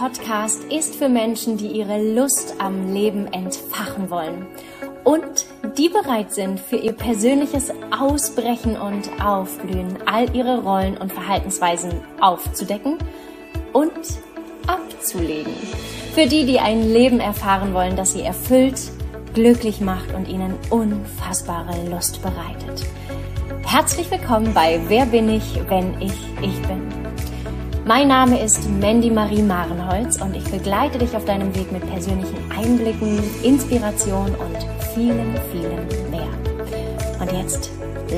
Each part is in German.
Podcast ist für Menschen, die ihre Lust am Leben entfachen wollen und die bereit sind, für ihr persönliches Ausbrechen und Aufblühen all ihre Rollen und Verhaltensweisen aufzudecken und abzulegen. Für die, die ein Leben erfahren wollen, das sie erfüllt, glücklich macht und ihnen unfassbare Lust bereitet. Herzlich willkommen bei Wer bin ich, wenn ich ich bin. Mein Name ist Mandy Marie Marenholz und ich begleite dich auf deinem Weg mit persönlichen Einblicken, Inspiration und vielen, vielen mehr. Und jetzt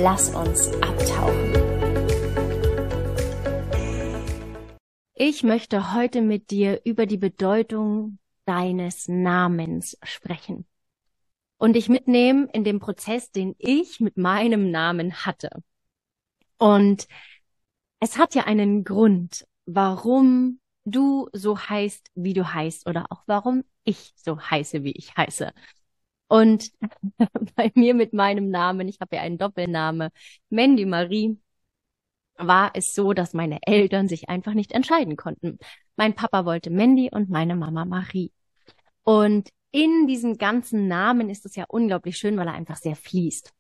lass uns abtauchen. Ich möchte heute mit dir über die Bedeutung deines Namens sprechen und dich mitnehmen in dem Prozess, den ich mit meinem Namen hatte. Und es hat ja einen Grund, warum du so heißt, wie du heißt oder auch warum ich so heiße, wie ich heiße. Und bei mir mit meinem Namen, ich habe ja einen Doppelname, Mandy Marie, war es so, dass meine Eltern sich einfach nicht entscheiden konnten. Mein Papa wollte Mandy und meine Mama Marie. Und in diesem ganzen Namen ist es ja unglaublich schön, weil er einfach sehr fließt.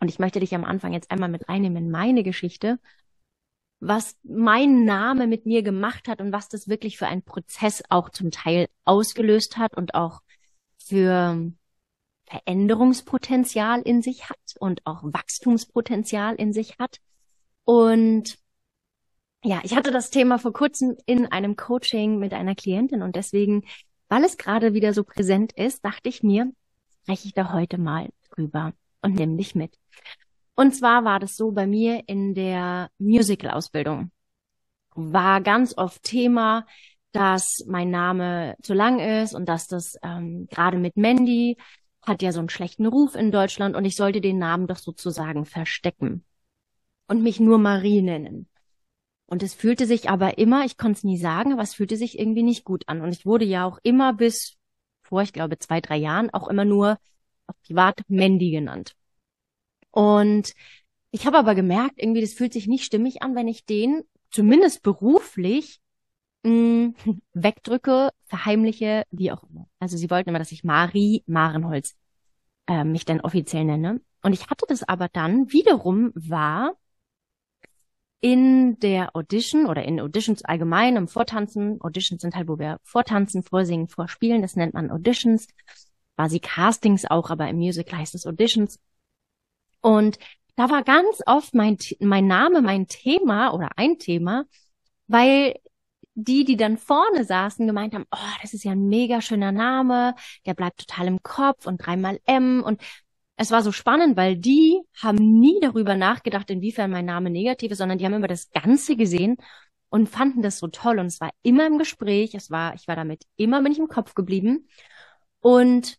Und ich möchte dich am Anfang jetzt einmal mit reinnehmen in meine Geschichte, was mein Name mit mir gemacht hat und was das wirklich für ein Prozess auch zum Teil ausgelöst hat und auch für Veränderungspotenzial in sich hat und auch Wachstumspotenzial in sich hat. Und ja, ich hatte das Thema vor kurzem in einem Coaching mit einer Klientin und deswegen weil es gerade wieder so präsent ist, dachte ich mir, spreche ich da heute mal drüber und nimm dich mit. Und zwar war das so bei mir in der Musical-Ausbildung. War ganz oft Thema, dass mein Name zu lang ist und dass das ähm, gerade mit Mandy hat ja so einen schlechten Ruf in Deutschland und ich sollte den Namen doch sozusagen verstecken und mich nur Marie nennen. Und es fühlte sich aber immer, ich konnte es nie sagen, aber es fühlte sich irgendwie nicht gut an. Und ich wurde ja auch immer bis vor, ich glaube, zwei, drei Jahren auch immer nur privat Mandy genannt. Und ich habe aber gemerkt, irgendwie, das fühlt sich nicht stimmig an, wenn ich den zumindest beruflich mh, mm, wegdrücke, verheimliche, wie auch immer. Also sie wollten immer, dass ich Marie Marenholz äh, mich dann offiziell nenne. Und ich hatte das aber dann wiederum war, in der Audition oder in Auditions allgemein, im Vortanzen, Auditions sind halt, wo wir vortanzen, vorsingen, vorspielen, das nennt man Auditions, quasi Castings auch, aber im Musical heißt es Auditions. Und da war ganz oft mein, mein Name, mein Thema oder ein Thema, weil die, die dann vorne saßen, gemeint haben, oh, das ist ja ein mega schöner Name, der bleibt total im Kopf und dreimal M und es war so spannend, weil die haben nie darüber nachgedacht, inwiefern mein Name negativ ist, sondern die haben immer das Ganze gesehen und fanden das so toll. Und es war immer im Gespräch, es war, ich war damit immer bin ich im Kopf geblieben. Und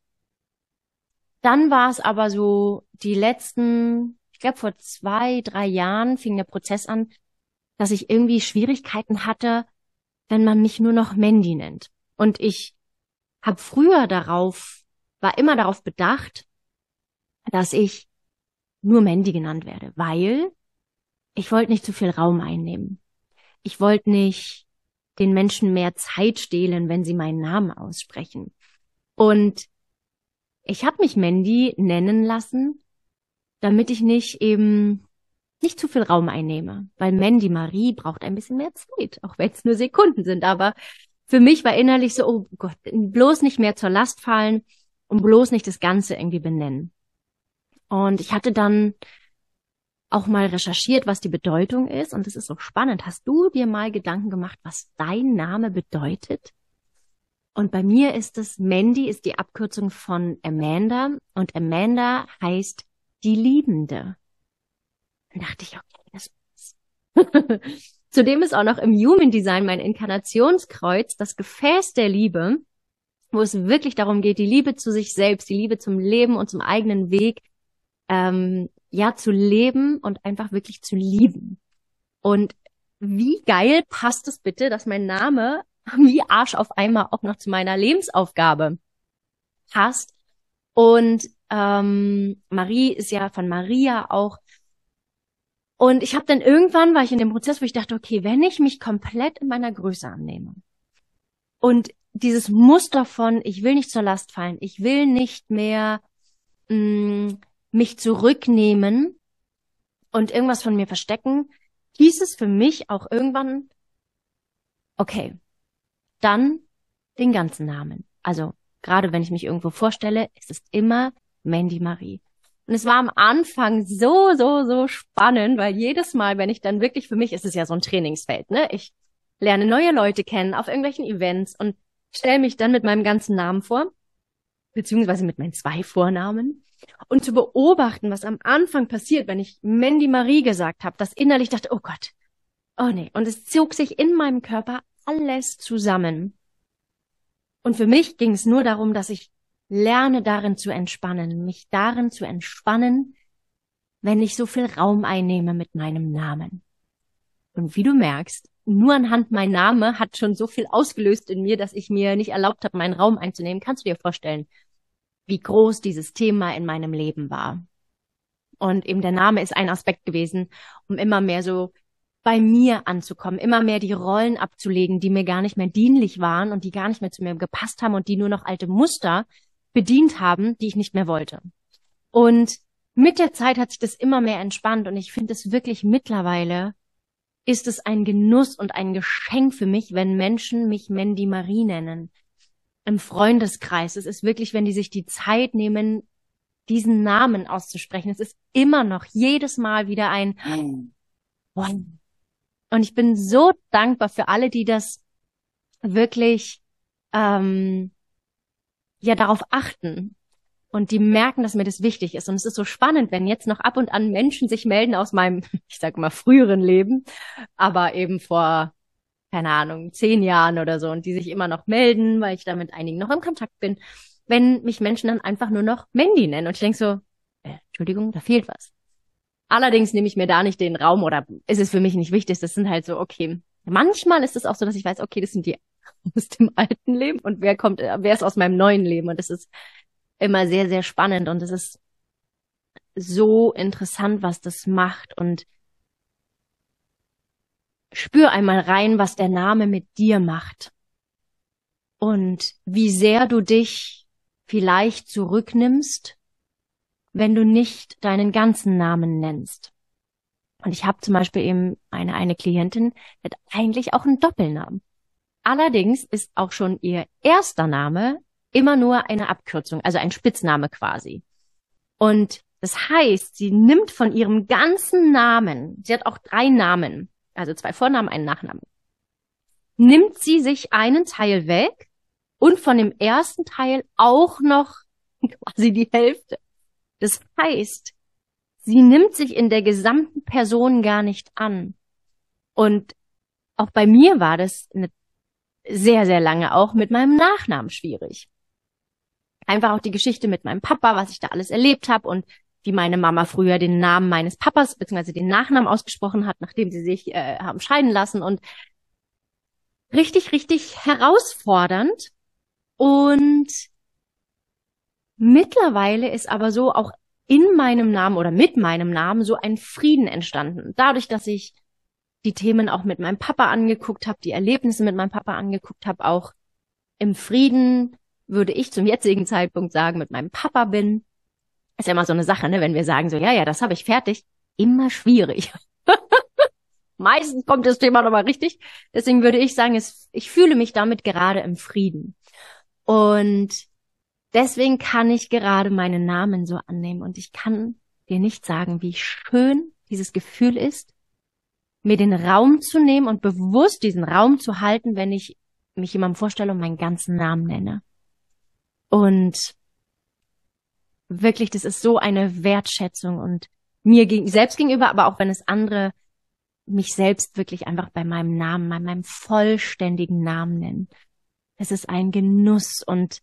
dann war es aber so, die letzten, ich glaube vor zwei, drei Jahren fing der Prozess an, dass ich irgendwie Schwierigkeiten hatte, wenn man mich nur noch Mandy nennt. Und ich habe früher darauf, war immer darauf bedacht, dass ich nur Mandy genannt werde, weil ich wollte nicht zu viel Raum einnehmen. Ich wollte nicht den Menschen mehr Zeit stehlen, wenn sie meinen Namen aussprechen. Und ich habe mich Mandy nennen lassen, damit ich nicht eben nicht zu viel Raum einnehme, weil Mandy Marie braucht ein bisschen mehr Zeit, auch wenn es nur Sekunden sind. Aber für mich war innerlich so, oh Gott, bloß nicht mehr zur Last fallen und bloß nicht das Ganze irgendwie benennen. Und ich hatte dann auch mal recherchiert, was die Bedeutung ist. Und es ist so spannend. Hast du dir mal Gedanken gemacht, was dein Name bedeutet? Und bei mir ist es, Mandy ist die Abkürzung von Amanda. Und Amanda heißt die Liebende. Dann dachte ich, okay, das ist. Zudem ist auch noch im Human Design mein Inkarnationskreuz das Gefäß der Liebe, wo es wirklich darum geht, die Liebe zu sich selbst, die Liebe zum Leben und zum eigenen Weg ähm, ja zu leben und einfach wirklich zu lieben. Und wie geil passt es bitte, dass mein Name wie Arsch auf einmal auch noch zu meiner Lebensaufgabe passt. Und ähm, Marie ist ja von Maria auch. Und ich habe dann irgendwann war ich in dem Prozess, wo ich dachte, okay, wenn ich mich komplett in meiner Größe annehme Und dieses Muster von, ich will nicht zur Last fallen, ich will nicht mehr mh, mm, mich zurücknehmen und irgendwas von mir verstecken, hieß es für mich auch irgendwann, okay, dann den ganzen Namen. Also gerade wenn ich mich irgendwo vorstelle, ist es immer Mandy Marie. Und es war am Anfang so, so, so spannend, weil jedes Mal, wenn ich dann wirklich, für mich ist es ja so ein Trainingsfeld, ne? Ich lerne neue Leute kennen auf irgendwelchen Events und stelle mich dann mit meinem ganzen Namen vor, beziehungsweise mit meinen zwei Vornamen. Und zu beobachten, was am Anfang passiert, wenn ich Mandy Marie gesagt habe, dass innerlich dachte, oh Gott, oh nee. Und es zog sich in meinem Körper alles zusammen. Und für mich ging es nur darum, dass ich lerne darin zu entspannen, mich darin zu entspannen, wenn ich so viel Raum einnehme mit meinem Namen. Und wie du merkst, nur anhand mein Name hat schon so viel ausgelöst in mir, dass ich mir nicht erlaubt habe, meinen Raum einzunehmen. Kannst du dir vorstellen, wie groß dieses Thema in meinem Leben war? Und eben der Name ist ein Aspekt gewesen, um immer mehr so bei mir anzukommen, immer mehr die Rollen abzulegen, die mir gar nicht mehr dienlich waren und die gar nicht mehr zu mir gepasst haben und die nur noch alte Muster bedient haben, die ich nicht mehr wollte. Und mit der Zeit hat sich das immer mehr entspannt und ich finde es wirklich mittlerweile ist es ein Genuss und ein Geschenk für mich, wenn Menschen mich Mandy Marie nennen. Im Freundeskreis. Es ist wirklich, wenn die sich die Zeit nehmen, diesen Namen auszusprechen. Es ist immer noch jedes Mal wieder ein und ich bin so dankbar für alle, die das wirklich ähm, ja darauf achten und die merken, dass mir das wichtig ist. Und es ist so spannend, wenn jetzt noch ab und an Menschen sich melden aus meinem, ich sag mal, früheren Leben, aber eben vor, keine Ahnung, zehn Jahren oder so und die sich immer noch melden, weil ich da mit einigen noch im Kontakt bin, wenn mich Menschen dann einfach nur noch Mandy nennen. Und ich denke so, äh, Entschuldigung, da fehlt was. Allerdings nehme ich mir da nicht den Raum oder ist es für mich nicht wichtig. Das sind halt so, okay. Manchmal ist es auch so, dass ich weiß, okay, das sind die aus dem alten Leben und wer kommt, wer ist aus meinem neuen Leben. Und das ist immer sehr, sehr spannend und es ist so interessant, was das macht und spür einmal rein, was der Name mit dir macht und wie sehr du dich vielleicht zurücknimmst, wenn du nicht deinen ganzen Namen nennst. Und ich habe zum Beispiel eben eine, eine Klientin, die hat eigentlich auch einen Doppelnamen. Allerdings ist auch schon ihr erster Name immer nur eine Abkürzung, also ein Spitzname quasi. Und das heißt, sie nimmt von ihrem ganzen Namen, sie hat auch drei Namen, also zwei Vornamen, einen Nachnamen, nimmt sie sich einen Teil weg und von dem ersten Teil auch noch quasi die Hälfte. Das heißt, sie nimmt sich in der gesamten Person gar nicht an. Und auch bei mir war das sehr, sehr lange auch mit meinem Nachnamen schwierig einfach auch die Geschichte mit meinem Papa, was ich da alles erlebt habe und wie meine Mama früher den Namen meines Papas bzw. den Nachnamen ausgesprochen hat, nachdem sie sich äh, haben scheiden lassen und richtig, richtig herausfordernd. Und mittlerweile ist aber so auch in meinem Namen oder mit meinem Namen so ein Frieden entstanden. Dadurch, dass ich die Themen auch mit meinem Papa angeguckt habe, die Erlebnisse mit meinem Papa angeguckt habe, auch im Frieden würde ich zum jetzigen Zeitpunkt sagen, mit meinem Papa bin. Ist ja immer so eine Sache, ne? wenn wir sagen so, ja, ja, das habe ich fertig. Immer schwierig. Meistens kommt das Thema nochmal richtig. Deswegen würde ich sagen, es, ich fühle mich damit gerade im Frieden. Und deswegen kann ich gerade meinen Namen so annehmen. Und ich kann dir nicht sagen, wie schön dieses Gefühl ist, mir den Raum zu nehmen und bewusst diesen Raum zu halten, wenn ich mich jemandem vorstelle und meinen ganzen Namen nenne. Und wirklich, das ist so eine Wertschätzung und mir selbst gegenüber, aber auch wenn es andere mich selbst wirklich einfach bei meinem Namen, bei meinem vollständigen Namen nennen. Es ist ein Genuss und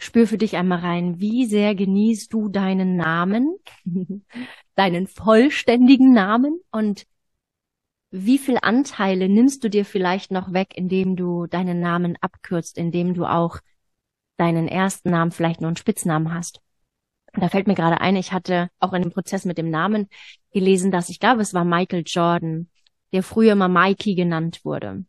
spür für dich einmal rein, wie sehr genießt du deinen Namen, deinen vollständigen Namen und wie viel Anteile nimmst du dir vielleicht noch weg, indem du deinen Namen abkürzt, indem du auch deinen ersten Namen vielleicht nur einen Spitznamen hast. Und da fällt mir gerade ein, ich hatte auch in dem Prozess mit dem Namen gelesen, dass ich glaube, es war Michael Jordan, der früher mal Mikey genannt wurde.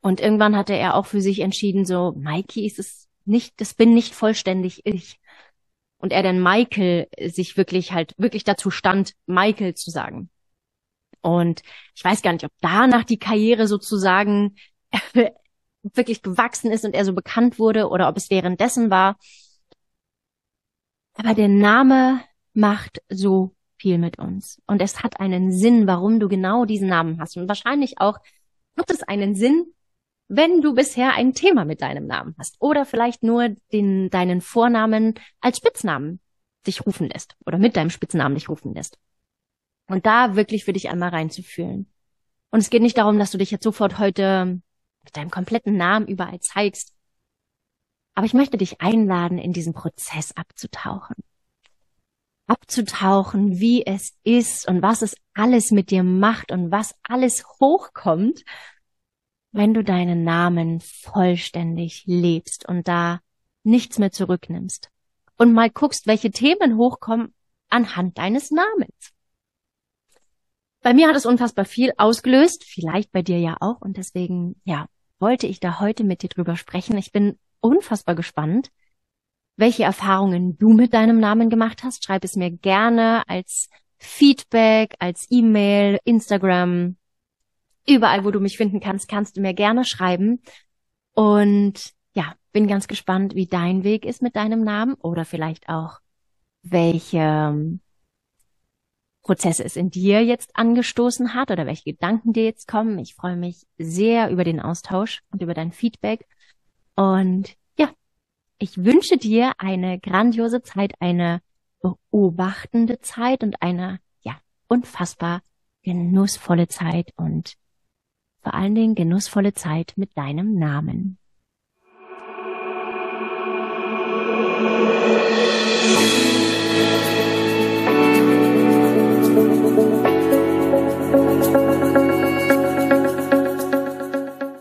Und irgendwann hatte er auch für sich entschieden, so, Mikey ist es nicht, das bin nicht vollständig ich. Und er dann Michael sich wirklich halt, wirklich dazu stand, Michael zu sagen. Und ich weiß gar nicht, ob danach die Karriere sozusagen wirklich gewachsen ist und er so bekannt wurde oder ob es währenddessen war. Aber der Name macht so viel mit uns. Und es hat einen Sinn, warum du genau diesen Namen hast. Und wahrscheinlich auch hat es einen Sinn, wenn du bisher ein Thema mit deinem Namen hast. Oder vielleicht nur den, deinen Vornamen als Spitznamen dich rufen lässt. Oder mit deinem Spitznamen dich rufen lässt. Und da wirklich für dich einmal reinzufühlen. Und es geht nicht darum, dass du dich jetzt sofort heute mit deinem kompletten Namen überall zeigst. Aber ich möchte dich einladen, in diesen Prozess abzutauchen. Abzutauchen, wie es ist und was es alles mit dir macht und was alles hochkommt, wenn du deinen Namen vollständig lebst und da nichts mehr zurücknimmst. Und mal guckst, welche Themen hochkommen anhand deines Namens. Bei mir hat es unfassbar viel ausgelöst, vielleicht bei dir ja auch. Und deswegen, ja, wollte ich da heute mit dir drüber sprechen. Ich bin unfassbar gespannt, welche Erfahrungen du mit deinem Namen gemacht hast. Schreib es mir gerne als Feedback, als E-Mail, Instagram, überall, wo du mich finden kannst, kannst du mir gerne schreiben. Und ja, bin ganz gespannt, wie dein Weg ist mit deinem Namen oder vielleicht auch, welche Prozesse es in dir jetzt angestoßen hat oder welche Gedanken dir jetzt kommen. Ich freue mich sehr über den Austausch und über dein Feedback. Und ja, ich wünsche dir eine grandiose Zeit, eine beobachtende Zeit und eine, ja, unfassbar genussvolle Zeit und vor allen Dingen genussvolle Zeit mit deinem Namen.